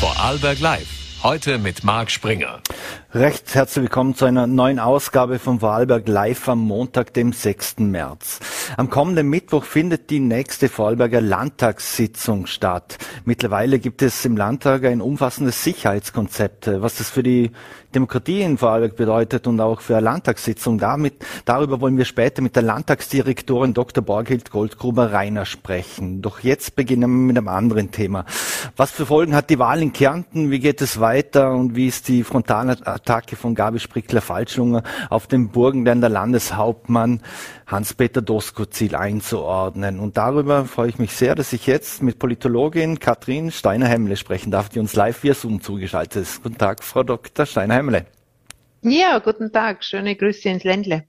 Vorarlberg Live. Heute mit Marc Springer. Recht herzlich willkommen zu einer neuen Ausgabe von Vorarlberg Live am Montag, dem 6. März. Am kommenden Mittwoch findet die nächste Vorarlberger Landtagssitzung statt. Mittlerweile gibt es im Landtag ein umfassendes Sicherheitskonzept, was das für die Demokratie in Vorarlberg bedeutet und auch für eine Landtagssitzung. Damit, darüber wollen wir später mit der Landtagsdirektorin Dr. Borghild Goldgruber-Reiner sprechen. Doch jetzt beginnen wir mit einem anderen Thema. Was für Folgen hat die Wahl in Kärnten? Wie geht es weiter? Und wie ist die Frontalattacke von Gabi Sprickler-Falschlunger auf den Burgenländer Landeshauptmann Hans-Peter Doskozil einzuordnen? Und darüber freue ich mich sehr, dass ich jetzt mit Politologin Katrin Steiner-Hemmle sprechen darf, die uns live via Zoom zugeschaltet ist. Guten Tag, Frau Dr. Steiner-Hemmle. Ja, guten Tag. Schöne Grüße ins Ländle.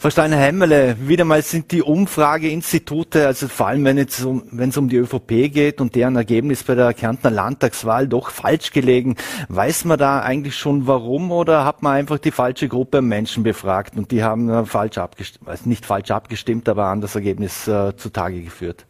Frau Steiner-Hemmele, wieder mal sind die Umfrageinstitute, also vor allem wenn es, um, wenn es um die ÖVP geht und deren Ergebnis bei der Kärntner Landtagswahl doch falsch gelegen. Weiß man da eigentlich schon warum oder hat man einfach die falsche Gruppe Menschen befragt und die haben falsch abgestimmt, also nicht falsch abgestimmt, aber an das Ergebnis äh, zutage geführt?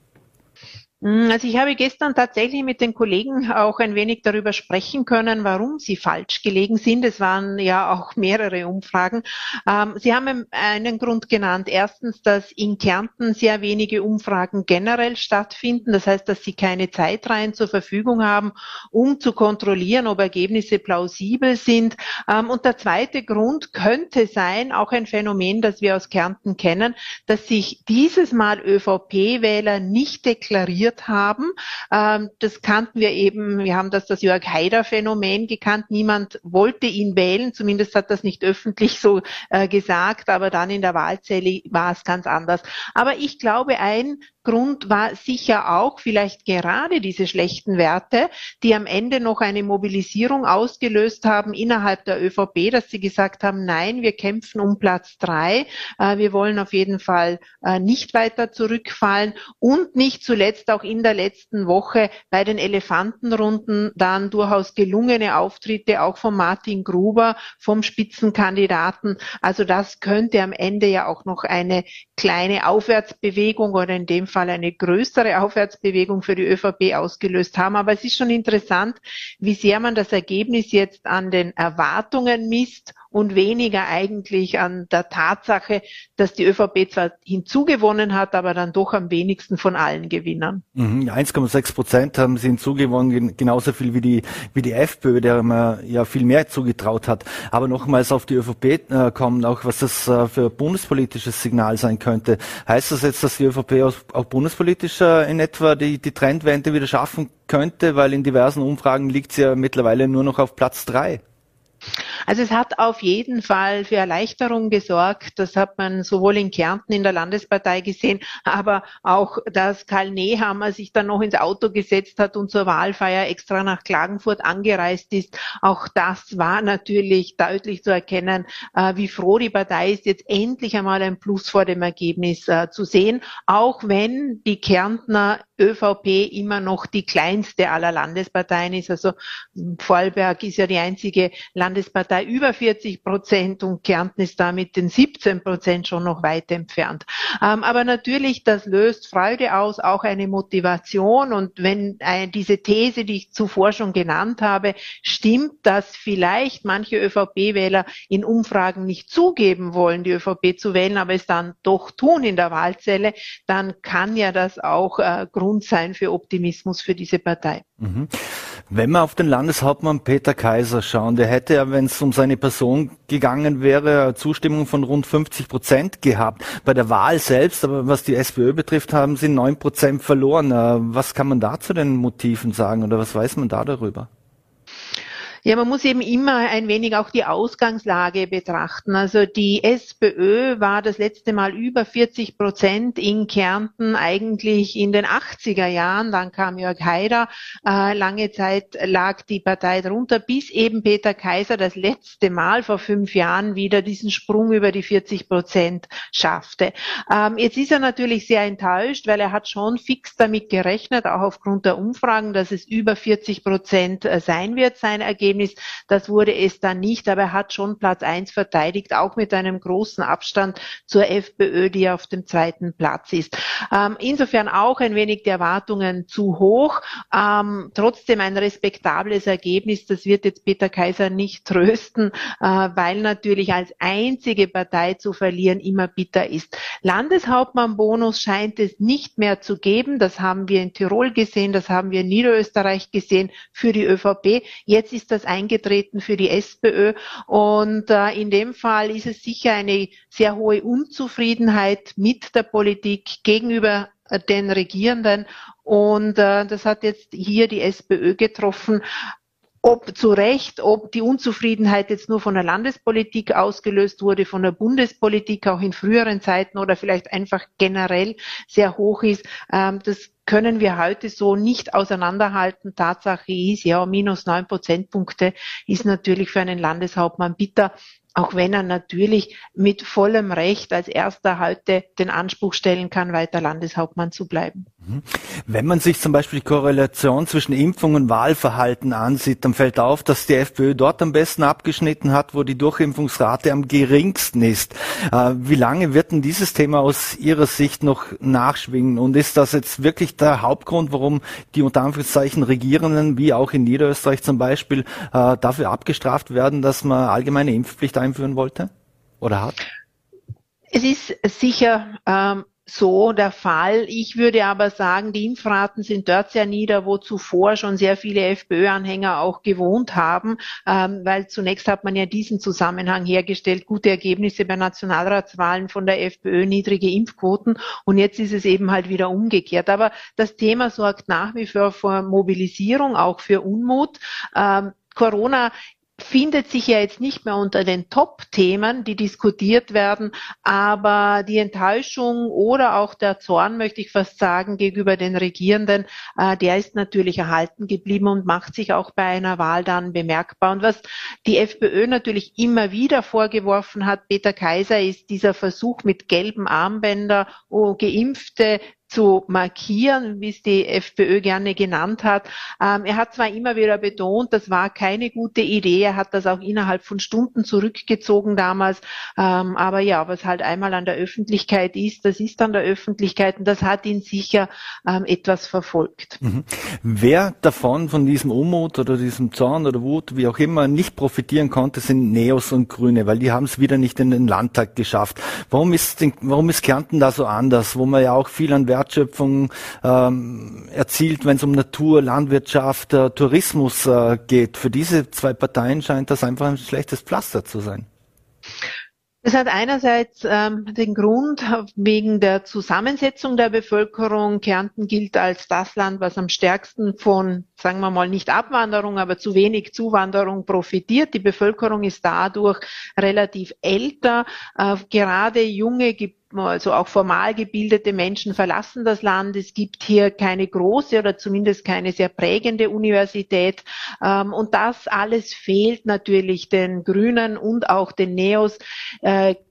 Hm, also ich habe gestern tatsächlich mit den Kollegen auch ein wenig darüber sprechen können, warum sie falsch gelegen sind. Es waren ja auch mehrere Umfragen. Ähm, sie haben einen Grund genannt. Erstens, dass in Kärnten sehr wenige Umfragen generell stattfinden. Das heißt, dass sie keine Zeitreihen zur Verfügung haben, um zu kontrollieren, ob Ergebnisse plausibel sind. Ähm, und der zweite Grund könnte sein, auch ein Phänomen, das wir aus Kärnten kennen, dass sich dieses Mal ÖVP-Wähler nicht deklarieren diskutiert haben. Ähm, das kannten wir eben, wir haben das das Jörg Haider Phänomen gekannt. Niemand wollte ihn wählen, zumindest hat das nicht öffentlich so äh, gesagt, aber dann in der Wahlzelle war es ganz anders. Aber ich glaube, ein Grund war sicher auch vielleicht gerade diese schlechten Werte, die am Ende noch eine Mobilisierung ausgelöst haben innerhalb der ÖVP, dass sie gesagt haben, nein, wir kämpfen um Platz drei, äh, wir wollen auf jeden Fall äh, nicht weiter zurückfallen und nicht zuletzt auch in der letzten Woche bei den Elefantenrunden dann durchaus gelungene Auftritte auch von Martin Gruber, vom Spitzenkandidaten. Also das könnte am Ende ja auch noch eine kleine Aufwärtsbewegung oder in dem Fall Fall eine größere Aufwärtsbewegung für die ÖVP ausgelöst haben. Aber es ist schon interessant, wie sehr man das Ergebnis jetzt an den Erwartungen misst und weniger eigentlich an der Tatsache, dass die ÖVP zwar hinzugewonnen hat, aber dann doch am wenigsten von allen Gewinnern. Mhm, 1,6 Prozent haben sie hinzugewonnen, genauso viel wie die, wie die FPÖ, der man ja viel mehr zugetraut hat. Aber nochmals auf die ÖVP äh, kommen, auch was das äh, für bundespolitisches Signal sein könnte. Heißt das jetzt, dass die ÖVP auch, auch bundespolitisch äh, in etwa die, die Trendwende wieder schaffen könnte? Weil in diversen Umfragen liegt sie ja mittlerweile nur noch auf Platz drei. Also es hat auf jeden Fall für Erleichterung gesorgt. Das hat man sowohl in Kärnten in der Landespartei gesehen, aber auch, dass Karl Nehammer sich dann noch ins Auto gesetzt hat und zur Wahlfeier extra nach Klagenfurt angereist ist. Auch das war natürlich deutlich zu erkennen, äh, wie froh die Partei ist, jetzt endlich einmal ein Plus vor dem Ergebnis äh, zu sehen, auch wenn die Kärntner ÖVP immer noch die kleinste aller Landesparteien ist. Also Vorarlberg ist ja die einzige Landespartei über 40 Prozent und Kärnten ist damit den 17 Prozent schon noch weit entfernt. Ähm, aber natürlich, das löst Freude aus, auch eine Motivation. Und wenn äh, diese These, die ich zuvor schon genannt habe, stimmt, dass vielleicht manche ÖVP-Wähler in Umfragen nicht zugeben wollen, die ÖVP zu wählen, aber es dann doch tun in der Wahlzelle, dann kann ja das auch äh, Grund sein für Optimismus für diese Partei. Mhm. Wenn wir auf den Landeshauptmann Peter Kaiser schauen, der hätte ja, wenn es um seine Person gegangen wäre, Zustimmung von rund 50 Prozent gehabt. Bei der Wahl selbst, aber was die SPÖ betrifft, haben sie neun Prozent verloren. Äh, was kann man da zu den Motiven sagen oder was weiß man da darüber? Ja, man muss eben immer ein wenig auch die Ausgangslage betrachten. Also die SPÖ war das letzte Mal über 40 Prozent in Kärnten eigentlich in den 80er Jahren. Dann kam Jörg Haider. Äh, lange Zeit lag die Partei drunter, bis eben Peter Kaiser das letzte Mal vor fünf Jahren wieder diesen Sprung über die 40 Prozent schaffte. Ähm, jetzt ist er natürlich sehr enttäuscht, weil er hat schon fix damit gerechnet, auch aufgrund der Umfragen, dass es über 40 Prozent sein wird, sein Ergebnis Ergebnis. Das wurde es dann nicht, aber er hat schon Platz eins verteidigt, auch mit einem großen Abstand zur FPÖ, die auf dem zweiten Platz ist. Ähm, insofern auch ein wenig die Erwartungen zu hoch. Ähm, trotzdem ein respektables Ergebnis. Das wird jetzt Peter Kaiser nicht trösten, äh, weil natürlich als einzige Partei zu verlieren immer bitter ist. Landeshauptmannbonus scheint es nicht mehr zu geben. Das haben wir in Tirol gesehen, das haben wir in Niederösterreich gesehen für die ÖVP. Jetzt ist das eingetreten für die SPÖ und äh, in dem Fall ist es sicher eine sehr hohe Unzufriedenheit mit der Politik gegenüber den Regierenden. Und äh, das hat jetzt hier die SPÖ getroffen. Ob zu Recht, ob die Unzufriedenheit jetzt nur von der Landespolitik ausgelöst wurde, von der Bundespolitik auch in früheren Zeiten oder vielleicht einfach generell sehr hoch ist, ähm, das können wir heute so nicht auseinanderhalten. Tatsache ist, ja, minus neun Prozentpunkte ist natürlich für einen Landeshauptmann bitter auch wenn er natürlich mit vollem Recht als erster heute den Anspruch stellen kann, weiter Landeshauptmann zu bleiben. Mhm. Wenn man sich zum Beispiel die Korrelation zwischen Impfung und Wahlverhalten ansieht, dann fällt auf, dass die FPÖ dort am besten abgeschnitten hat, wo die Durchimpfungsrate am geringsten ist. Äh, wie lange wird denn dieses Thema aus Ihrer Sicht noch nachschwingen? Und ist das jetzt wirklich der Hauptgrund, warum die unter Anführungszeichen Regierenden, wie auch in Niederösterreich zum Beispiel, äh, dafür abgestraft werden, dass man allgemeine Impfpflicht einführen wollte oder hat? Es ist sicher ähm, so der Fall. Ich würde aber sagen, die Impfraten sind dort sehr nieder, wo zuvor schon sehr viele FPÖ-Anhänger auch gewohnt haben, ähm, weil zunächst hat man ja diesen Zusammenhang hergestellt, gute Ergebnisse bei Nationalratswahlen von der FPÖ, niedrige Impfquoten und jetzt ist es eben halt wieder umgekehrt. Aber das Thema sorgt nach wie vor für Mobilisierung, auch für Unmut. Ähm, Corona findet sich ja jetzt nicht mehr unter den Top-Themen, die diskutiert werden, aber die Enttäuschung oder auch der Zorn, möchte ich fast sagen, gegenüber den Regierenden, äh, der ist natürlich erhalten geblieben und macht sich auch bei einer Wahl dann bemerkbar. Und was die FPÖ natürlich immer wieder vorgeworfen hat, Peter Kaiser, ist dieser Versuch mit gelben Armbänder, oh, Geimpfte zu markieren, wie es die FPÖ gerne genannt hat. Ähm, er hat zwar immer wieder betont, das war keine gute Idee, er hat das auch innerhalb von Stunden zurückgezogen damals, ähm, aber ja, was halt einmal an der Öffentlichkeit ist, das ist an der Öffentlichkeit und das hat ihn sicher ähm, etwas verfolgt. Mhm. Wer davon, von diesem Unmut oder diesem Zorn oder Wut, wie auch immer, nicht profitieren konnte, sind Neos und Grüne, weil die haben es wieder nicht in den Landtag geschafft. Warum ist, warum ist Kärnten da so anders, wo man ja auch viel an Wert Wertschöpfung ähm, erzielt, wenn es um Natur, Landwirtschaft, äh, Tourismus äh, geht. Für diese zwei Parteien scheint das einfach ein schlechtes Pflaster zu sein. Es hat einerseits ähm, den Grund wegen der Zusammensetzung der Bevölkerung. Kärnten gilt als das Land, was am stärksten von, sagen wir mal, nicht Abwanderung, aber zu wenig Zuwanderung profitiert. Die Bevölkerung ist dadurch relativ älter. Äh, gerade junge also auch formal gebildete Menschen verlassen das Land. Es gibt hier keine große oder zumindest keine sehr prägende Universität. Ähm, und das alles fehlt natürlich den Grünen und auch den Neos.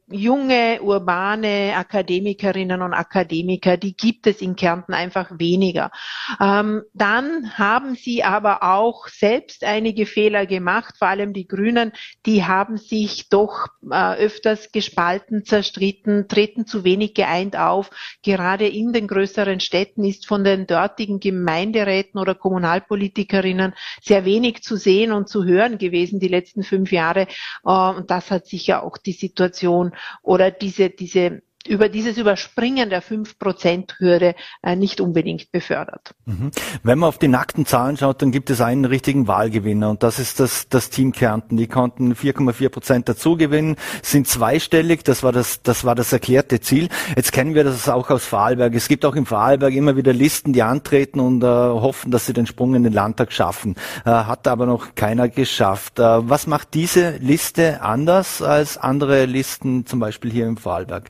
Junge, urbane Akademikerinnen und Akademiker, die gibt es in Kärnten einfach weniger. Ähm, dann haben sie aber auch selbst einige Fehler gemacht, vor allem die Grünen, die haben sich doch äh, öfters gespalten, zerstritten, treten zu wenig geeint auf. Gerade in den größeren Städten ist von den dortigen Gemeinderäten oder Kommunalpolitikerinnen sehr wenig zu sehen und zu hören gewesen die letzten fünf Jahre. Äh, und das hat sicher auch die Situation oder diese, diese über dieses Überspringen der 5%-Hürde äh, nicht unbedingt befördert. Mhm. Wenn man auf die nackten Zahlen schaut, dann gibt es einen richtigen Wahlgewinner und das ist das, das Team Kärnten. Die konnten 4,4 Prozent dazugewinnen, sind zweistellig, das war das, das war das erklärte Ziel. Jetzt kennen wir das auch aus Vorarlberg. Es gibt auch im Vorarlberg immer wieder Listen, die antreten und äh, hoffen, dass sie den Sprung in den Landtag schaffen. Äh, hat aber noch keiner geschafft. Äh, was macht diese Liste anders als andere Listen, zum Beispiel hier im Vorarlberg?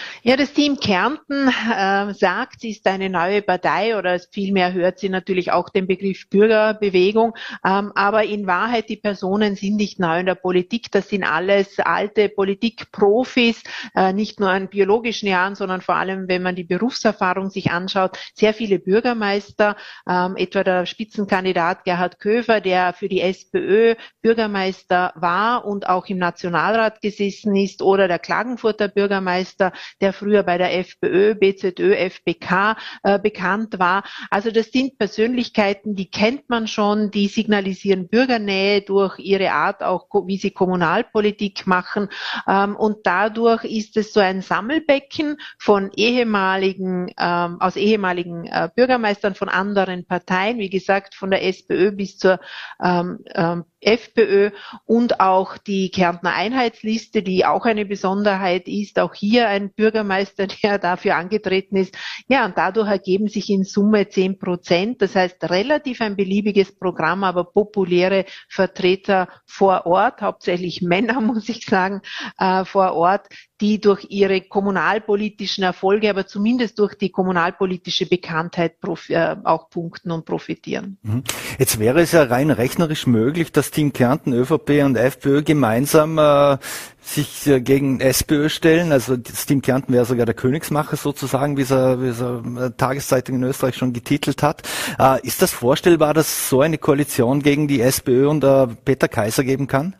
Ja, das Team Kärnten äh, sagt, sie ist eine neue Partei oder vielmehr hört sie natürlich auch den Begriff Bürgerbewegung. Ähm, aber in Wahrheit, die Personen sind nicht neu in der Politik. Das sind alles alte Politikprofis, äh, nicht nur in biologischen Jahren, sondern vor allem, wenn man die Berufserfahrung sich anschaut, sehr viele Bürgermeister, ähm, etwa der Spitzenkandidat Gerhard Köfer, der für die SPÖ Bürgermeister war und auch im Nationalrat gesessen ist, oder der Klagenfurter Bürgermeister, der der früher bei der FPÖ, BZÖ, FBK äh, bekannt war. Also das sind Persönlichkeiten, die kennt man schon, die signalisieren Bürgernähe durch ihre Art, auch wie sie Kommunalpolitik machen. Ähm, und dadurch ist es so ein Sammelbecken von ehemaligen, ähm, aus ehemaligen äh, Bürgermeistern von anderen Parteien, wie gesagt, von der SPÖ bis zur ähm, ähm FPÖ und auch die Kärntner Einheitsliste, die auch eine Besonderheit ist. Auch hier ein Bürgermeister, der dafür angetreten ist. Ja, und dadurch ergeben sich in Summe zehn Prozent. Das heißt, relativ ein beliebiges Programm, aber populäre Vertreter vor Ort, hauptsächlich Männer, muss ich sagen, äh, vor Ort, die durch ihre kommunalpolitischen Erfolge, aber zumindest durch die kommunalpolitische Bekanntheit äh, auch punkten und profitieren. Mhm. Jetzt wäre es ja rein rechnerisch möglich, dass Team Kärnten, ÖVP und FPÖ gemeinsam äh, sich äh, gegen SPÖ stellen. Also das Team Kärnten wäre sogar der Königsmacher sozusagen, wie es, es äh, Tageszeitung in Österreich schon getitelt hat. Äh, ist das vorstellbar, dass so eine Koalition gegen die SPÖ und äh, Peter Kaiser geben kann?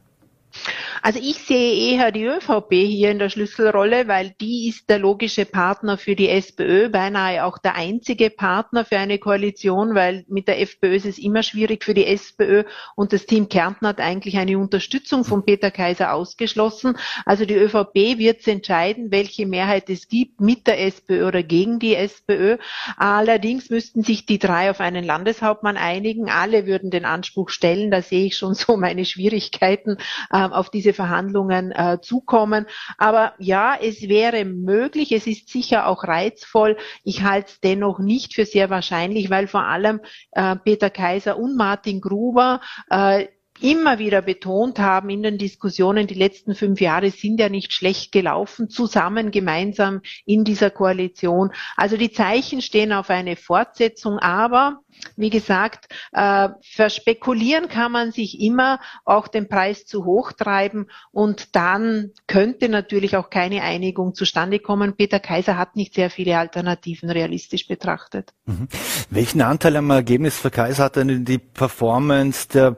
Also ich sehe eher die ÖVP hier in der Schlüsselrolle, weil die ist der logische Partner für die SPÖ, beinahe auch der einzige Partner für eine Koalition, weil mit der FPÖ ist es immer schwierig für die SPÖ und das Team Kärnten hat eigentlich eine Unterstützung von Peter Kaiser ausgeschlossen. Also die ÖVP wird entscheiden, welche Mehrheit es gibt mit der SPÖ oder gegen die SPÖ. Allerdings müssten sich die drei auf einen Landeshauptmann einigen. Alle würden den Anspruch stellen, da sehe ich schon so meine Schwierigkeiten, äh, auf diese diese Verhandlungen äh, zukommen. Aber ja, es wäre möglich, es ist sicher auch reizvoll. Ich halte es dennoch nicht für sehr wahrscheinlich, weil vor allem äh, Peter Kaiser und Martin Gruber äh, immer wieder betont haben in den Diskussionen, die letzten fünf Jahre sind ja nicht schlecht gelaufen, zusammen, gemeinsam in dieser Koalition. Also die Zeichen stehen auf eine Fortsetzung, aber wie gesagt, äh, verspekulieren kann man sich immer, auch den Preis zu hoch treiben und dann könnte natürlich auch keine Einigung zustande kommen. Peter Kaiser hat nicht sehr viele Alternativen realistisch betrachtet. Mhm. Welchen Anteil am Ergebnis für Kaiser hat denn die Performance der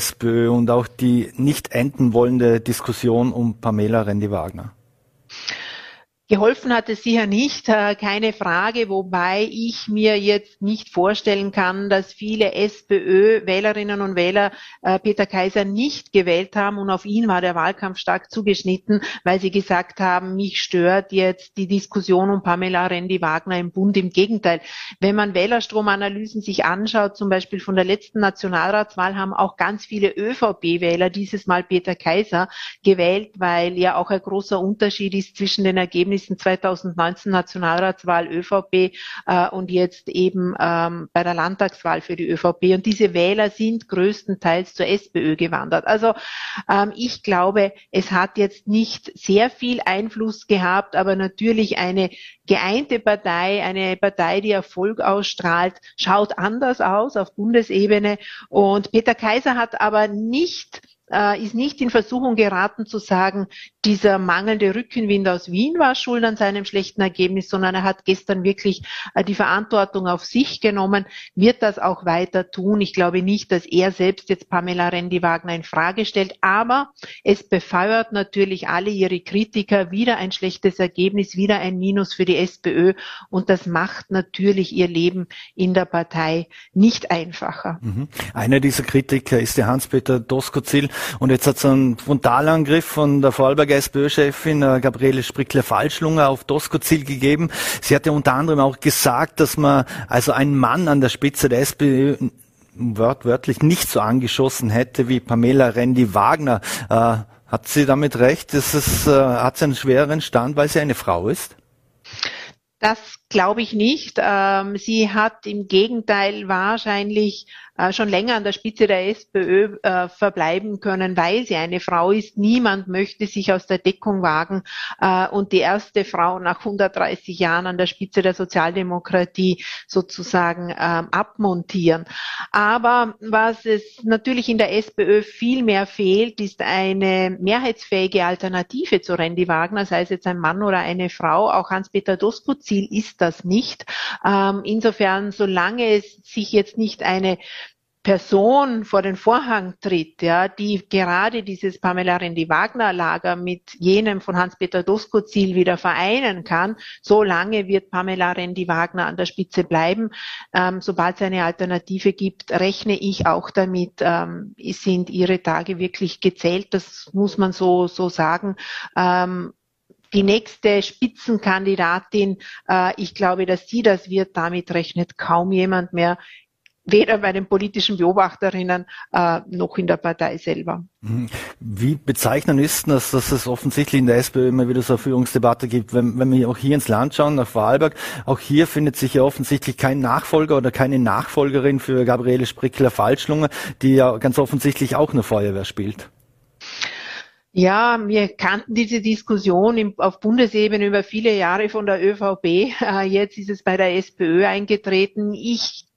Bundes-SPÖ und auch die nicht enden wollende Diskussion um Pamela Rendi-Wagner? Geholfen hat es sicher nicht, äh, keine Frage, wobei ich mir jetzt nicht vorstellen kann, dass viele SPÖ-Wählerinnen und Wähler äh, Peter Kaiser nicht gewählt haben und auf ihn war der Wahlkampf stark zugeschnitten, weil sie gesagt haben, mich stört jetzt die Diskussion um Pamela Rendi-Wagner im Bund. Im Gegenteil, wenn man Wählerstromanalysen sich anschaut, zum Beispiel von der letzten Nationalratswahl, haben auch ganz viele ÖVP-Wähler dieses Mal Peter Kaiser gewählt, weil ja auch ein großer Unterschied ist zwischen den Ergebnissen Ergebnissen 2019 Nationalratswahl ÖVP äh, und jetzt eben ähm, bei der Landtagswahl für die ÖVP. Und diese Wähler sind größtenteils zur SPÖ gewandert. Also ähm, ich glaube, es hat jetzt nicht sehr viel Einfluss gehabt, aber natürlich eine geeinte Partei, eine Partei, die Erfolg ausstrahlt, schaut anders aus auf Bundesebene. Und Peter Kaiser hat aber nicht äh, ist nicht in Versuchung geraten zu sagen, dieser mangelnde Rückenwind aus Wien war schuld an seinem schlechten Ergebnis, sondern er hat gestern wirklich äh, die Verantwortung auf sich genommen, wird das auch weiter tun. Ich glaube nicht, dass er selbst jetzt Pamela Rendi-Wagner in Frage stellt, aber es befeuert natürlich alle ihre Kritiker wieder ein schlechtes Ergebnis, wieder ein Minus für die SPÖ und das macht natürlich ihr Leben in der Partei nicht einfacher. Mhm. Einer dieser Kritiker ist der Hans-Peter Doskozil. Und jetzt hat es einen Frontalangriff von der Vorarlberger SPÖ-Chefin äh, Gabriele Sprickler-Falschlunger auf Doskozil gegeben. Sie hat ja unter anderem auch gesagt, dass man also einen Mann an der Spitze der SPÖ wörtlich nicht so angeschossen hätte wie Pamela Rendi-Wagner. Äh, hat sie damit recht? Ist es, äh, hat sie einen schwereren Stand, weil sie eine Frau ist? Das glaube ich nicht. Ähm, sie hat im Gegenteil wahrscheinlich schon länger an der Spitze der SPÖ äh, verbleiben können, weil sie eine Frau ist. Niemand möchte sich aus der Deckung wagen äh, und die erste Frau nach 130 Jahren an der Spitze der Sozialdemokratie sozusagen ähm, abmontieren. Aber was es natürlich in der SPÖ viel mehr fehlt, ist eine mehrheitsfähige Alternative zu Randy Wagner, sei es jetzt ein Mann oder eine Frau. Auch Hans-Peter Doskozil ist das nicht. Ähm, insofern, solange es sich jetzt nicht eine Person vor den Vorhang tritt, ja, die gerade dieses Pamela Rendi-Wagner-Lager mit jenem von Hans-Peter Doskozil wieder vereinen kann, so lange wird Pamela Rendi-Wagner an der Spitze bleiben. Ähm, sobald es eine Alternative gibt, rechne ich auch damit, ähm, sind ihre Tage wirklich gezählt. Das muss man so, so sagen. Ähm, die nächste Spitzenkandidatin, äh, ich glaube, dass sie das wird, damit rechnet kaum jemand mehr weder bei den politischen Beobachterinnen äh, noch in der Partei selber. Mhm. Wie bezeichnend ist das, dass es offensichtlich in der SPÖ immer wieder so eine Führungsdebatte gibt? Wenn, wenn wir auch hier ins Land schauen, nach Vorarlberg, auch hier findet sich ja offensichtlich kein Nachfolger oder keine Nachfolgerin für Gabriele Sprickler-Falschlunger, die ja ganz offensichtlich auch eine Feuerwehr spielt. Ja, wir kannten diese Diskussion im, auf Bundesebene über viele Jahre von der ÖVP. Äh, jetzt ist es bei der SPÖ eingetreten. Ich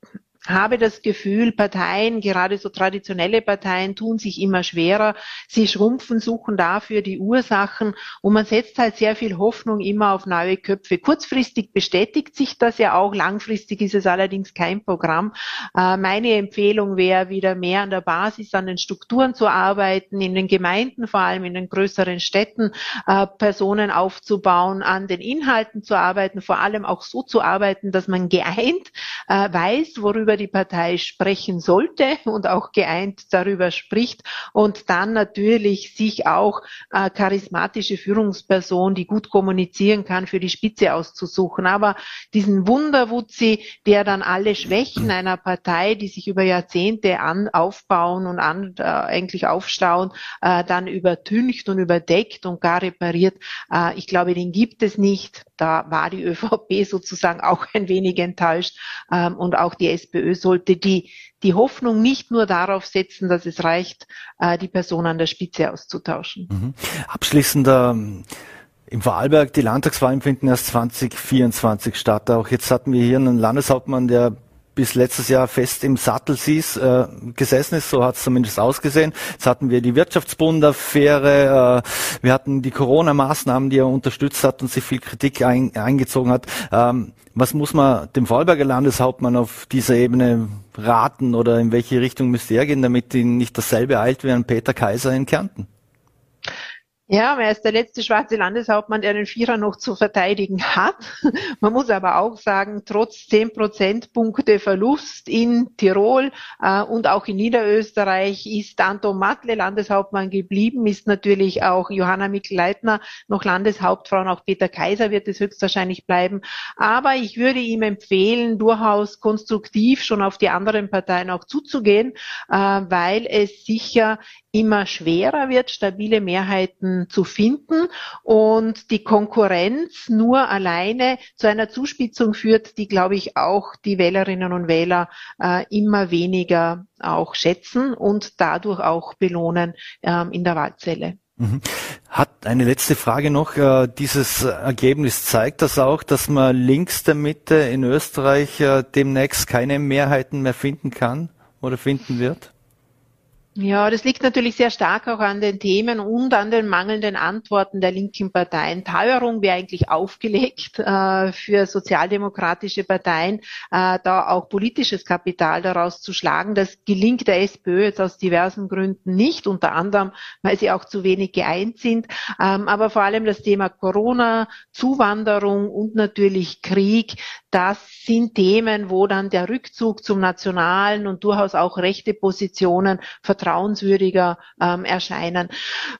habe das Gefühl, Parteien, gerade so traditionelle Parteien, tun sich immer schwerer. Sie schrumpfen, suchen dafür die Ursachen und man setzt halt sehr viel Hoffnung immer auf neue Köpfe. Kurzfristig bestätigt sich das ja auch, langfristig ist es allerdings kein Programm. Äh, meine Empfehlung wäre, wieder mehr an der Basis, an den Strukturen zu arbeiten, in den Gemeinden, vor allem in den größeren Städten, äh, Personen aufzubauen, an den Inhalten zu arbeiten, vor allem auch so zu arbeiten, dass man geeint äh, weiß, worüber worüber die Partei sprechen sollte und auch geeint darüber spricht und dann natürlich sich auch äh, charismatische Führungsperson, die gut kommunizieren kann, für die Spitze auszusuchen. Aber diesen Wunderwutzi, der dann alle Schwächen einer Partei, die sich über Jahrzehnte an, aufbauen und an, äh, eigentlich aufstauen, äh, dann übertüncht und überdeckt und gar repariert, äh, ich glaube, den gibt es nicht. Da war die ÖVP sozusagen auch ein wenig enttäuscht ähm, und auch die SPÖ FPÖ sollte die, die Hoffnung nicht nur darauf setzen, dass es reicht, äh, die Person an der Spitze auszutauschen. Mhm. Abschließend ähm, im Vorarlberg, die Landtagswahlen finden erst 2024 statt. Auch jetzt hatten wir hier einen Landeshauptmann, der bis letztes Jahr fest im Sattel sieß, äh, gesessen ist, so hat es zumindest ausgesehen. Jetzt hatten wir die Wirtschaftsbund-Affäre, äh, wir hatten die Corona-Maßnahmen, die er unterstützt hat und sich viel Kritik ein, eingezogen hat. Ähm, was muss man dem Vorarlberger Landeshauptmann auf dieser Ebene raten oder in welche Richtung müsste er gehen, damit ihn nicht dasselbe eilt wie ein Peter Kaiser in Kärnten? Ja, er ist der letzte schwarze Landeshauptmann, der den Vierer noch zu verteidigen hat. Man muss aber auch sagen, trotz zehn Prozentpunkte Verlust in Tirol äh, und auch in Niederösterreich ist Anton Matle Landeshauptmann geblieben, ist natürlich auch Johanna Mikl-Leitner noch Landeshauptfrau und auch Peter Kaiser wird es höchstwahrscheinlich bleiben. Aber ich würde ihm empfehlen, durchaus konstruktiv schon auf die anderen Parteien auch zuzugehen, äh, weil es sicher immer schwerer wird, stabile Mehrheiten zu finden und die Konkurrenz nur alleine zu einer Zuspitzung führt, die, glaube ich, auch die Wählerinnen und Wähler äh, immer weniger auch schätzen und dadurch auch belohnen ähm, in der Wahlzelle. Mhm. Hat eine letzte Frage noch. Äh, dieses Ergebnis zeigt das auch, dass man links der Mitte in Österreich äh, demnächst keine Mehrheiten mehr finden kann oder finden wird? Ja, das liegt natürlich sehr stark auch an den Themen und an den mangelnden Antworten der linken Parteien. Teuerung wäre eigentlich aufgelegt äh, für sozialdemokratische Parteien, äh, da auch politisches Kapital daraus zu schlagen. Das gelingt der SPÖ jetzt aus diversen Gründen nicht, unter anderem, weil sie auch zu wenig geeint sind. Ähm, aber vor allem das Thema Corona, Zuwanderung und natürlich Krieg, das sind Themen, wo dann der Rückzug zum nationalen und durchaus auch rechte Positionen vertrauenswürdiger ähm, erscheinen.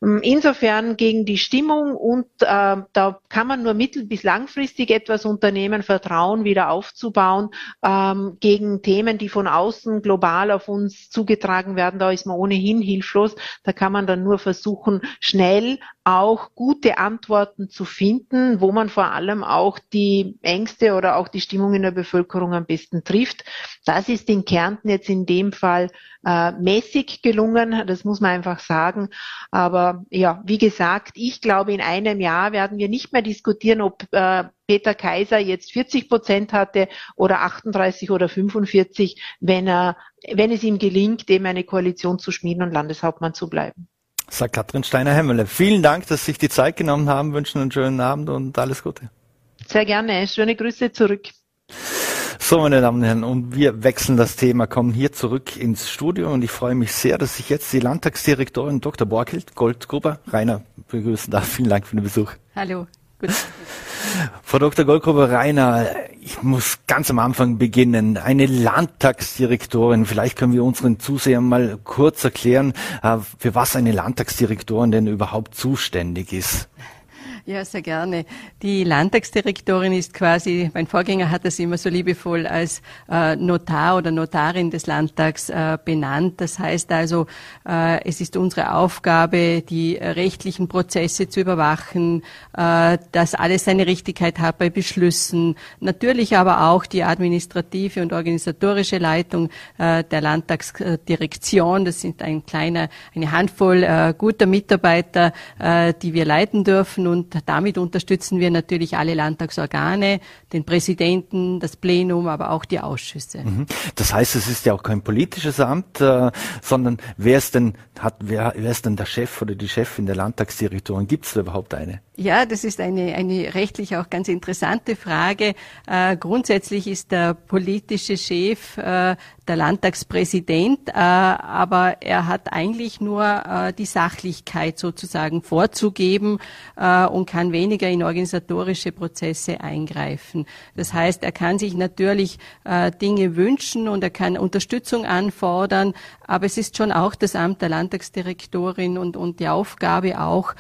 Ähm, insofern gegen die Stimmung und äh, da kann man nur mittel- bis langfristig etwas unternehmen, Vertrauen wieder aufzubauen ähm, gegen Themen, die von außen global auf uns zugetragen werden. Da ist man ohnehin hilflos. Da kann man dann nur versuchen, schnell auch gute Antworten zu finden, wo man vor allem auch die Ängste oder auch die Stimmung in der Bevölkerung am besten trifft. Das ist in Kärnten jetzt in dem Fall äh, mäßig gelungen, das muss man einfach sagen. Aber ja, wie gesagt, ich glaube, in einem Jahr werden wir nicht mehr diskutieren, ob äh, Peter Kaiser jetzt 40 Prozent hatte oder 38 oder 45, wenn er, wenn es ihm gelingt, eben eine Koalition zu schmieden und Landeshauptmann zu bleiben. Sagt Katrin Steiner-Hemmele. Vielen Dank, dass Sie sich die Zeit genommen haben, wünschen einen schönen Abend und alles Gute. Sehr gerne. Schöne Grüße zurück. So, meine Damen und Herren, und wir wechseln das Thema, kommen hier zurück ins Studio und ich freue mich sehr, dass ich jetzt die Landtagsdirektorin Dr. Borghild Goldgruber Rainer begrüßen darf. Vielen Dank für den Besuch. Hallo. Gut. Frau Dr. Goldgruber Rainer, ich muss ganz am Anfang beginnen. Eine Landtagsdirektorin, vielleicht können wir unseren Zusehern mal kurz erklären, äh, für was eine Landtagsdirektorin denn überhaupt zuständig ist. Ja, sehr gerne. Die Landtagsdirektorin ist quasi, mein Vorgänger hat das immer so liebevoll als äh, Notar oder Notarin des Landtags äh, benannt. Das heißt also, äh, es ist unsere Aufgabe, die rechtlichen Prozesse zu überwachen, äh, dass alles seine Richtigkeit hat bei Beschlüssen. Natürlich aber auch die administrative und organisatorische Leitung äh, der Landtagsdirektion. Das sind ein kleiner, eine Handvoll äh, guter Mitarbeiter, die wir leiten dürfen und damit unterstützen wir natürlich alle Landtagsorgane, den Präsidenten, das Plenum, aber auch die Ausschüsse. Mhm. Das heißt, es ist ja auch kein politisches Amt, äh, sondern wer ist denn hat wer, wer ist denn der Chef oder die Chefin der Landtagsdirektoren? Gibt es da überhaupt eine? Ja, das ist eine, eine rechtlich auch ganz interessante Frage. Äh, grundsätzlich ist der politische Chef äh, der Landtagspräsident, äh, aber er hat eigentlich nur äh, die Sachlichkeit sozusagen vorzugeben äh, und kann weniger in organisatorische Prozesse eingreifen. Das heißt, er kann sich natürlich äh, Dinge wünschen und er kann Unterstützung anfordern, aber es ist schon auch das Amt der Landtagsdirektorin und, und die Aufgabe auch,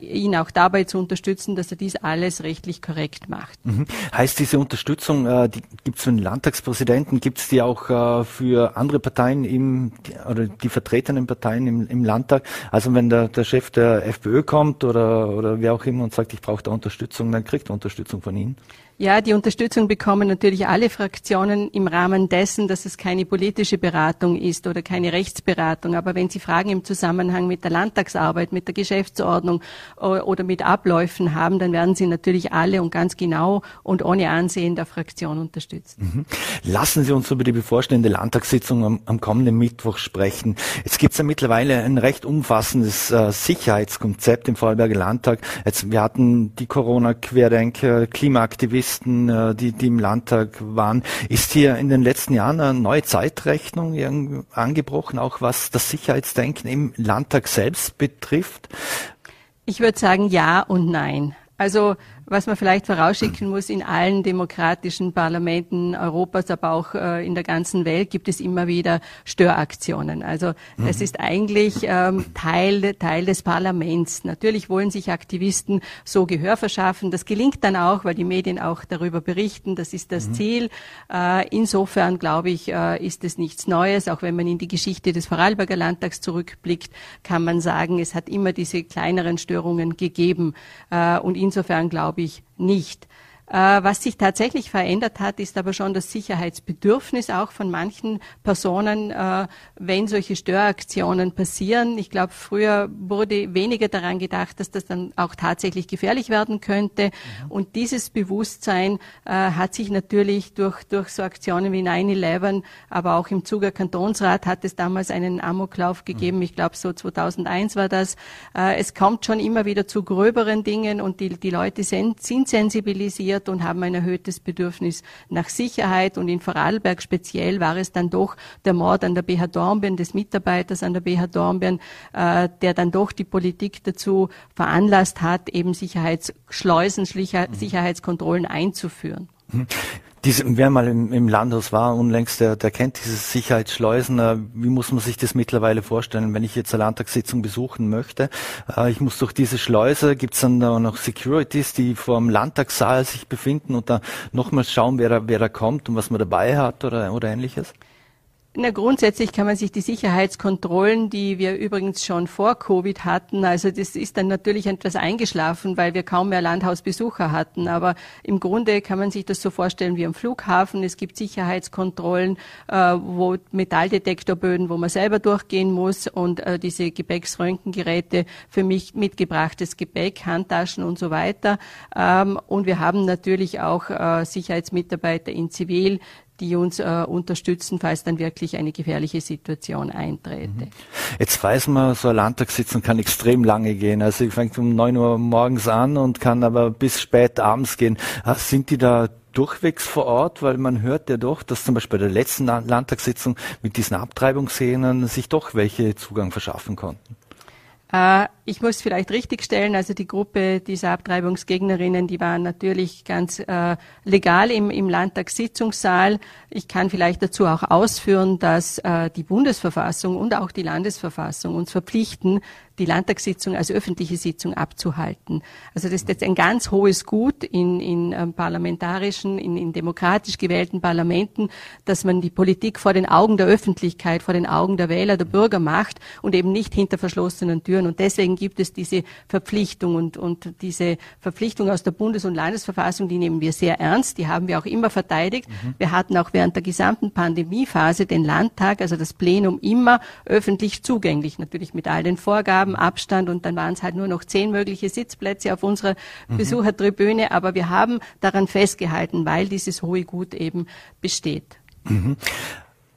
ihn auch dabei dabei zu unterstützen, dass er dies alles rechtlich korrekt macht. Mhm. Heißt diese Unterstützung, äh, die gibt es für den Landtagspräsidenten, gibt es die auch äh, für andere Parteien im oder die vertretenen Parteien im, im Landtag? Also wenn der, der Chef der FPÖ kommt oder, oder wer auch immer und sagt, ich brauche da Unterstützung, dann kriegt er Unterstützung von Ihnen? Ja, die Unterstützung bekommen natürlich alle Fraktionen im Rahmen dessen, dass es keine politische Beratung ist oder keine Rechtsberatung. Aber wenn Sie Fragen im Zusammenhang mit der Landtagsarbeit, mit der Geschäftsordnung oder mit Abläufen haben, dann werden Sie natürlich alle und ganz genau und ohne Ansehen der Fraktion unterstützen. Mhm. Lassen Sie uns über die bevorstehende Landtagssitzung am, am kommenden Mittwoch sprechen. Jetzt gibt es ja mittlerweile ein recht umfassendes äh, Sicherheitskonzept im Vorarlberger Landtag. Jetzt, wir hatten die Corona-Querdenker, Klimaaktivisten, Listen, äh, die, die im Landtag waren. Ist hier in den letzten Jahren eine neue Zeitrechnung angebrochen, auch was das Sicherheitsdenken im Landtag selbst betrifft? Ich würde sagen ja und nein. Also was man vielleicht vorausschicken muss, in allen demokratischen Parlamenten Europas, aber auch äh, in der ganzen Welt gibt es immer wieder Störaktionen. Also mhm. es ist eigentlich ähm, Teil, Teil des Parlaments. Natürlich wollen sich Aktivisten so Gehör verschaffen. Das gelingt dann auch, weil die Medien auch darüber berichten. Das ist das mhm. Ziel. Äh, insofern, glaube ich, äh, ist es nichts Neues. Auch wenn man in die Geschichte des Vorarlberger Landtags zurückblickt, kann man sagen, es hat immer diese kleineren Störungen gegeben. Äh, und insofern glaube glaube ich nicht. Äh, was sich tatsächlich verändert hat, ist aber schon das Sicherheitsbedürfnis auch von manchen Personen, äh, wenn solche Störaktionen passieren. Ich glaube, früher wurde weniger daran gedacht, dass das dann auch tatsächlich gefährlich werden könnte. Mhm. Und dieses Bewusstsein äh, hat sich natürlich durch, durch so Aktionen wie 9-11, aber auch im Zuger Kantonsrat hat es damals einen Amoklauf gegeben. Mhm. Ich glaube, so 2001 war das. Es kommt schon immer wieder zu gröberen Dingen und die, die Leute sind, sind sensibilisiert wird und haben ein erhöhtes Bedürfnis nach Sicherheit. Und in Vorarlberg speziell war es dann doch der Mord an der BH Dornbirn, des Mitarbeiters an der BH Dornbirn, äh, der dann doch die Politik dazu veranlasst hat, eben Sicherheitsschleusen, Sicherheitskontrollen einzuführen. Diese, wer mal im, im Landhaus war unlängst, der, der kennt dieses Sicherheitsschleusen. Äh, wie muss man sich das mittlerweile vorstellen, wenn ich jetzt eine Landtagssitzung besuchen möchte? Äh, ich muss durch diese Schleuse, gibt es dann da noch Securities, die vor dem Landtagssaal sich befinden und da nochmals schauen, wer da, wer da kommt und was man dabei hat oder, oder ähnliches? Na, grundsätzlich kann man sich die Sicherheitskontrollen, die wir übrigens schon vor Covid hatten, also das ist dann natürlich etwas eingeschlafen, weil wir kaum mehr Landhausbesucher hatten. Aber im Grunde kann man sich das so vorstellen wie am Flughafen. Es gibt Sicherheitskontrollen, äh, wo Metalldetektorböden, wo man selber durchgehen muss und äh, diese Gepäcksröntgengeräte für mich mitgebrachtes Gepäck, Handtaschen und so weiter. Ähm, und wir haben natürlich auch äh, Sicherheitsmitarbeiter in Zivil, die uns äh, unterstützen, falls dann wirklich eine gefährliche Situation eintrete. Mhm. Jetzt weiß man, so eine Landtagssitzung kann extrem lange gehen. Also ich fange um neun Uhr morgens an und kann aber bis spät abends gehen. Ah, sind die da durchwegs vor Ort, weil man hört ja doch, dass zum Beispiel bei der letzten Landtagssitzung mit diesen Abtreibungsszenen sich doch welche Zugang verschaffen konnten. Äh, ich muss vielleicht richtigstellen, also die Gruppe dieser Abtreibungsgegnerinnen, die waren natürlich ganz äh, legal im, im Landtagssitzungssaal. Ich kann vielleicht dazu auch ausführen, dass äh, die Bundesverfassung und auch die Landesverfassung uns verpflichten, die Landtagssitzung als öffentliche Sitzung abzuhalten. Also das ist jetzt ein ganz hohes Gut in, in ähm, parlamentarischen, in, in demokratisch gewählten Parlamenten, dass man die Politik vor den Augen der Öffentlichkeit, vor den Augen der Wähler, der Bürger macht und eben nicht hinter verschlossenen Türen. Und deswegen gibt es diese Verpflichtung und, und diese Verpflichtung aus der Bundes- und Landesverfassung, die nehmen wir sehr ernst. Die haben wir auch immer verteidigt. Mhm. Wir hatten auch während der gesamten Pandemiephase den Landtag, also das Plenum immer öffentlich zugänglich, natürlich mit all den Vorgaben haben Abstand und dann waren es halt nur noch zehn mögliche Sitzplätze auf unserer mhm. Besuchertribüne. Aber wir haben daran festgehalten, weil dieses hohe Gut eben besteht. Mhm.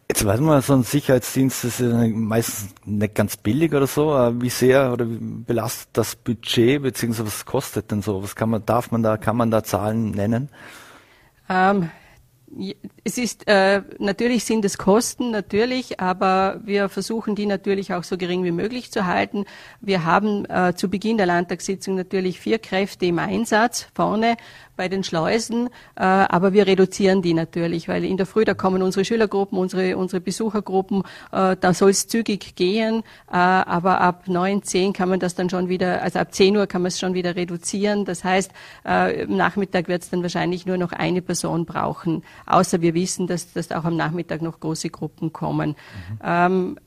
Jetzt weiß man, so ein Sicherheitsdienst ist meistens nicht ganz billig oder so. Wie sehr oder wie belastet das Budget beziehungsweise was kostet denn so? Was kann man, darf man da, kann man da Zahlen nennen? Ähm, es ist äh, natürlich sind es Kosten, natürlich, aber wir versuchen die natürlich auch so gering wie möglich zu halten. Wir haben äh, zu Beginn der Landtagssitzung natürlich vier Kräfte im Einsatz vorne bei den Schleusen, äh, aber wir reduzieren die natürlich, weil in der Früh da kommen unsere Schülergruppen, unsere unsere Besuchergruppen, äh, da soll es zügig gehen, äh, aber ab neun, zehn kann man das dann schon wieder, also ab zehn Uhr kann man es schon wieder reduzieren. Das heißt, äh, im Nachmittag wird es dann wahrscheinlich nur noch eine Person brauchen, außer wir wissen, dass, dass auch am Nachmittag noch große Gruppen kommen. Mhm. Ähm,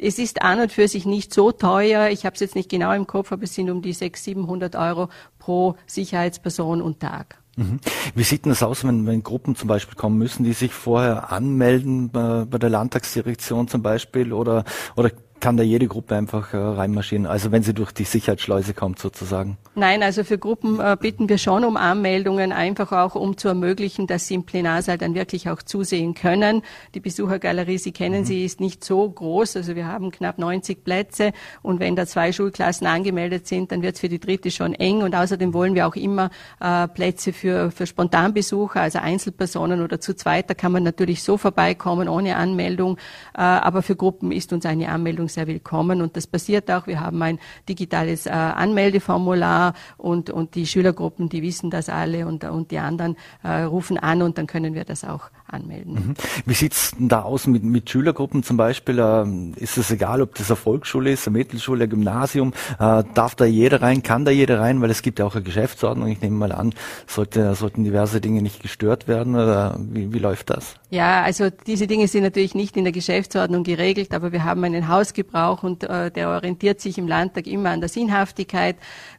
es ist an und für sich nicht so teuer. Ich habe es jetzt nicht genau im Kopf, aber es sind um die 600, 700 Euro pro Sicherheitsperson und Tag. Mhm. Wie sieht denn das aus, wenn, wenn Gruppen zum Beispiel kommen? Müssen die sich vorher anmelden bei, bei der Landtagsdirektion zum Beispiel oder, oder kann da jede Gruppe einfach äh, reinmarschieren, also wenn sie durch die Sicherheitsschleuse kommt sozusagen? Nein, also für Gruppen äh, bitten wir schon um Anmeldungen, einfach auch um zu ermöglichen, dass sie im Plenarsaal dann wirklich auch zusehen können. Die Besuchergalerie, Sie kennen mhm. sie, ist nicht so groß, also wir haben knapp 90 Plätze und wenn da zwei Schulklassen angemeldet sind, dann wird es für die dritte schon eng und außerdem wollen wir auch immer äh, Plätze für, für Spontanbesucher, also Einzelpersonen oder zu zweit, da kann man natürlich so vorbeikommen ohne Anmeldung, äh, aber für Gruppen ist uns eine Anmeldung Anmeldung sehr willkommen und das passiert auch. Wir haben ein digitales äh, Anmeldeformular und, und die Schülergruppen, die wissen das alle und, und die anderen äh, rufen an und dann können wir das auch anmelden. Mhm. Wie sieht's denn da aus mit, mit Schülergruppen zum Beispiel? Ähm, ist es egal, ob das eine Volksschule ist, eine Mittelschule, ein Gymnasium? Äh, darf da jeder rein? Kann da jeder rein? Weil es gibt ja auch eine Geschäftsordnung. Ich nehme mal an, sollte, sollten diverse Dinge nicht gestört werden oder wie, wie läuft das? Ja, also diese Dinge sind natürlich nicht in der Geschäftsordnung geregelt, aber wir haben einen Hausgebrauch und äh, der orientiert sich im Landtag immer an der Sinnhaftigkeit.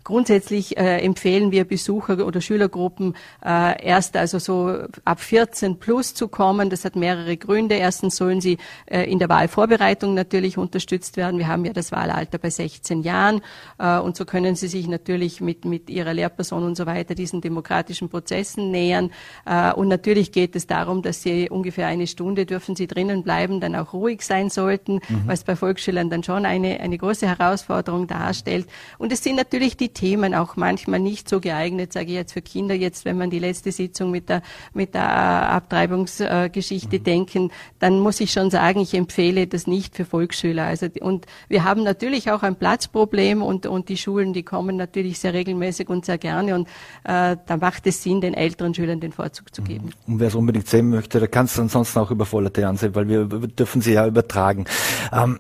Grundsätzlich äh, empfehlen wir Besucher oder Schülergruppen äh, erst also so ab 14 plus zu kommen. Das hat mehrere Gründe. Erstens sollen sie äh, in der Wahlvorbereitung natürlich unterstützt werden. Wir haben ja das Wahlalter bei 16 Jahren äh, und so können sie sich natürlich mit, mit ihrer Lehrperson und so weiter diesen demokratischen Prozessen nähern. Äh, und natürlich geht es darum, dass sie ungefähr eine Stunde dürfen sie drinnen bleiben, dann auch ruhig sein sollten, mhm. was bei Volksschülern dann schon eine, eine große Herausforderung darstellt. Und es sind natürlich die Themen auch manchmal nicht so geeignet, sage ich jetzt für Kinder, jetzt wenn man die letzte Sitzung mit der, mit der Abtreibungsgeschichte mhm. denken, dann muss ich schon sagen, ich empfehle das nicht für Volksschüler. Also, und wir haben natürlich auch ein Platzproblem und, und die Schulen, die kommen natürlich sehr regelmäßig und sehr gerne und äh, da macht es Sinn, den älteren Schülern den Vorzug zu geben. Mhm. Und wer es unbedingt sehen möchte, der kann es ansonsten auch über Vollerte ansehen, weil wir dürfen sie ja übertragen. Ähm,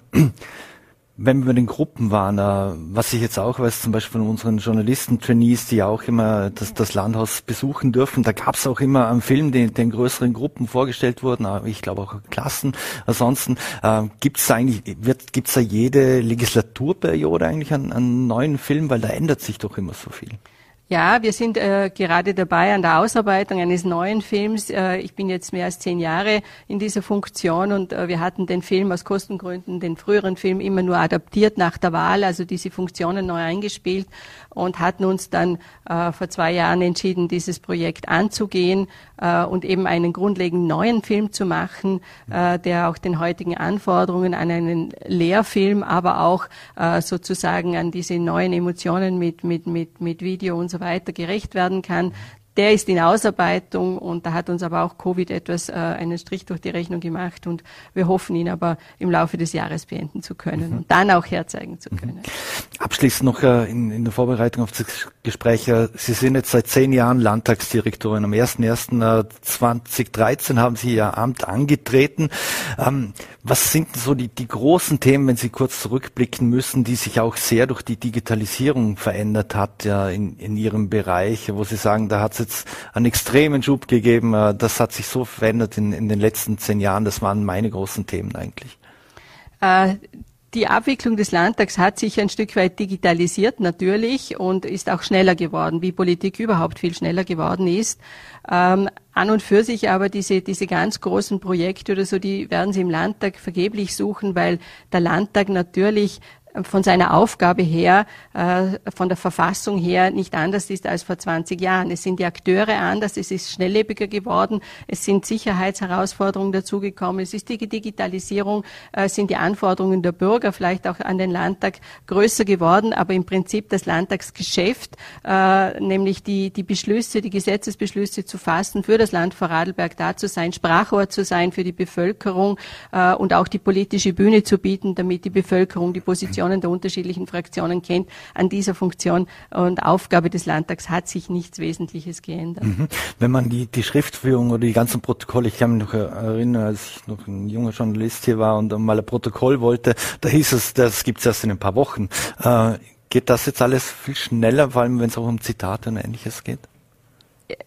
wenn wir bei den Gruppen waren, äh, was ich jetzt auch weiß, zum Beispiel von unseren Journalisten-Trainees, die ja auch immer das, das Landhaus besuchen dürfen, da gab es auch immer einen Film, den, den größeren Gruppen vorgestellt wurden, ich glaube auch Klassen. Ansonsten äh, gibt es eigentlich, wird gibt's da jede Legislaturperiode eigentlich einen, einen neuen Film, weil da ändert sich doch immer so viel. Ja, wir sind äh, gerade dabei an der Ausarbeitung eines neuen Films. Äh, ich bin jetzt mehr als zehn Jahre in dieser Funktion und äh, wir hatten den Film aus Kostengründen, den früheren Film immer nur adaptiert nach der Wahl, also diese Funktionen neu eingespielt und hatten uns dann äh, vor zwei Jahren entschieden, dieses Projekt anzugehen äh, und eben einen grundlegend neuen Film zu machen, äh, der auch den heutigen Anforderungen an einen Lehrfilm, aber auch äh, sozusagen an diese neuen Emotionen mit, mit, mit, mit Video und so weiter gerecht werden kann. Der ist in Ausarbeitung und da hat uns aber auch Covid etwas äh, einen Strich durch die Rechnung gemacht und wir hoffen ihn aber im Laufe des Jahres beenden zu können mhm. und dann auch herzeigen zu können. Mhm. Abschließend noch äh, in, in, der Vorbereitung auf das Gespräch. Äh, Sie sind jetzt seit zehn Jahren Landtagsdirektorin. Am 01.01.2013 haben Sie Ihr Amt angetreten. Ähm, was sind so die, die großen Themen, wenn Sie kurz zurückblicken müssen, die sich auch sehr durch die Digitalisierung verändert hat ja, in, in Ihrem Bereich, wo Sie sagen, da hat es jetzt einen extremen Schub gegeben. Äh, das hat sich so verändert in, in den letzten zehn Jahren. Das waren meine großen Themen eigentlich. Äh, die Abwicklung des Landtags hat sich ein Stück weit digitalisiert natürlich und ist auch schneller geworden, wie Politik überhaupt viel schneller geworden ist. Ähm, an und für sich aber diese, diese ganz großen Projekte oder so, die werden Sie im Landtag vergeblich suchen, weil der Landtag natürlich von seiner Aufgabe her, äh, von der Verfassung her nicht anders ist als vor 20 Jahren. Es sind die Akteure anders, es ist schnelllebiger geworden, es sind Sicherheitsherausforderungen dazugekommen, es ist die Digitalisierung, es äh, sind die Anforderungen der Bürger vielleicht auch an den Landtag größer geworden, aber im Prinzip das Landtagsgeschäft, äh, nämlich die, die Beschlüsse, die Gesetzesbeschlüsse zu fassen, für das Land Vorarlberg da zu sein, Sprachrohr zu sein für die Bevölkerung und auch die politische Bühne zu bieten, damit die Bevölkerung die Position Positionen der unterschiedlichen Fraktionen kennt. An dieser Funktion und Aufgabe des Landtags hat sich nichts Wesentliches geändert. Mhm. Wenn man die, die Schriftführung oder die ganzen Protokolle, ich kann mich noch erinnern, als ich noch ein junger Journalist hier war und mal ein Protokoll wollte, da hieß es, das gibt es erst in ein paar Wochen. Äh, geht das jetzt alles viel schneller, vor allem wenn es auch um Zitate und ähnliches geht?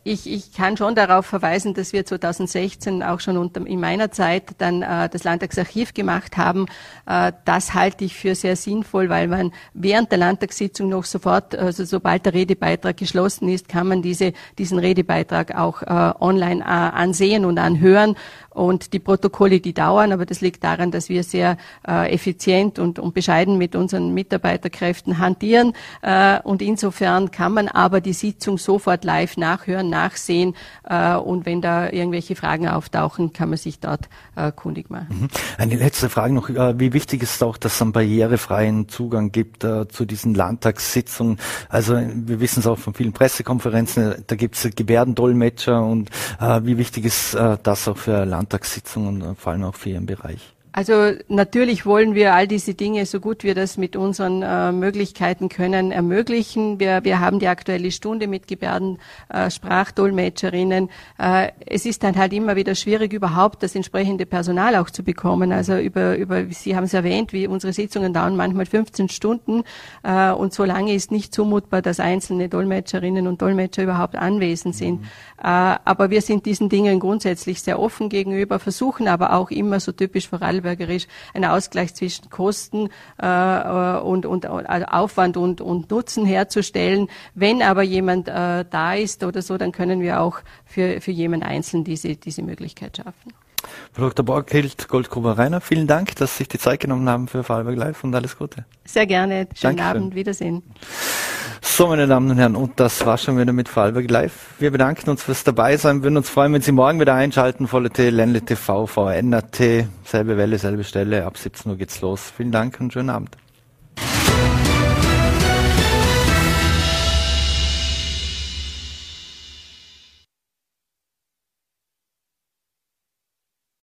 Ich, ich kann schon darauf verweisen, dass wir 2016 auch schon unter, in meiner Zeit dann äh, das Landtagsarchiv gemacht haben. Äh, das halte ich für sehr sinnvoll, weil man während der Landtagssitzung noch sofort, also sobald der Redebeitrag geschlossen ist, kann man diese, diesen Redebeitrag auch äh, online äh, ansehen und anhören. Und die Protokolle, die dauern, aber das liegt daran, dass wir sehr äh, effizient und, und bescheiden mit unseren Mitarbeiterkräften hantieren. Äh, und insofern kann man aber die Sitzung sofort live nachhören nachhören, nachsehen äh, und wenn da irgendwelche Fragen auftauchen, kann man sich dort äh, kundig machen. Mhm. Eine letzte Frage noch. Äh, wie wichtig ist es auch, dass es einen barrierefreien Zugang gibt zu diesen Landtagssitzungen? Also wir wissen es auch von vielen Pressekonferenzen, da gibt es Gebärdendolmetscher und wie wichtig ist das auch für Landtagssitzungen, äh, vor allem auch für Ihren Bereich? Also natürlich wollen wir all diese Dinge so gut wir das mit unseren äh, Möglichkeiten können ermöglichen. Wir, wir haben die aktuelle Stunde mit Gebärdensprachdolmetscherinnen. Äh, äh, es ist dann halt immer wieder schwierig, überhaupt das entsprechende Personal auch zu bekommen. Also über, über Sie haben es erwähnt, wie unsere Sitzungen dauern manchmal 15 Stunden äh, und so lange ist nicht zumutbar, dass einzelne Dolmetscherinnen und Dolmetscher überhaupt anwesend sind. Mhm. Äh, aber wir sind diesen Dingen grundsätzlich sehr offen gegenüber, versuchen aber auch immer so typisch vor allem vorarlbergerisch ein Ausgleich zwischen Kosten äh, und, und also Aufwand und, und Nutzen herzustellen. Wenn aber jemand äh, da ist oder so, dann können wir auch für, für jemand einzeln diese, diese Möglichkeit schaffen. Frau Dr. Borghild Goldgruber-Reiner, vielen Dank, dass Sie sich die Zeit genommen haben für Vorarlberg Live und alles Gute. Sehr gerne. Schönen Dankeschön. Abend. Wiedersehen. So, meine Damen und Herren, und das war schon wieder mit Vorarlberg Live. Wir bedanken uns fürs Dabeisein, würden uns freuen, wenn Sie morgen wieder einschalten. Volle T, Ländle TV, VNRT, selbe Welle, selbe Stelle. Ab 17 Uhr geht's los. Vielen Dank und schönen Abend.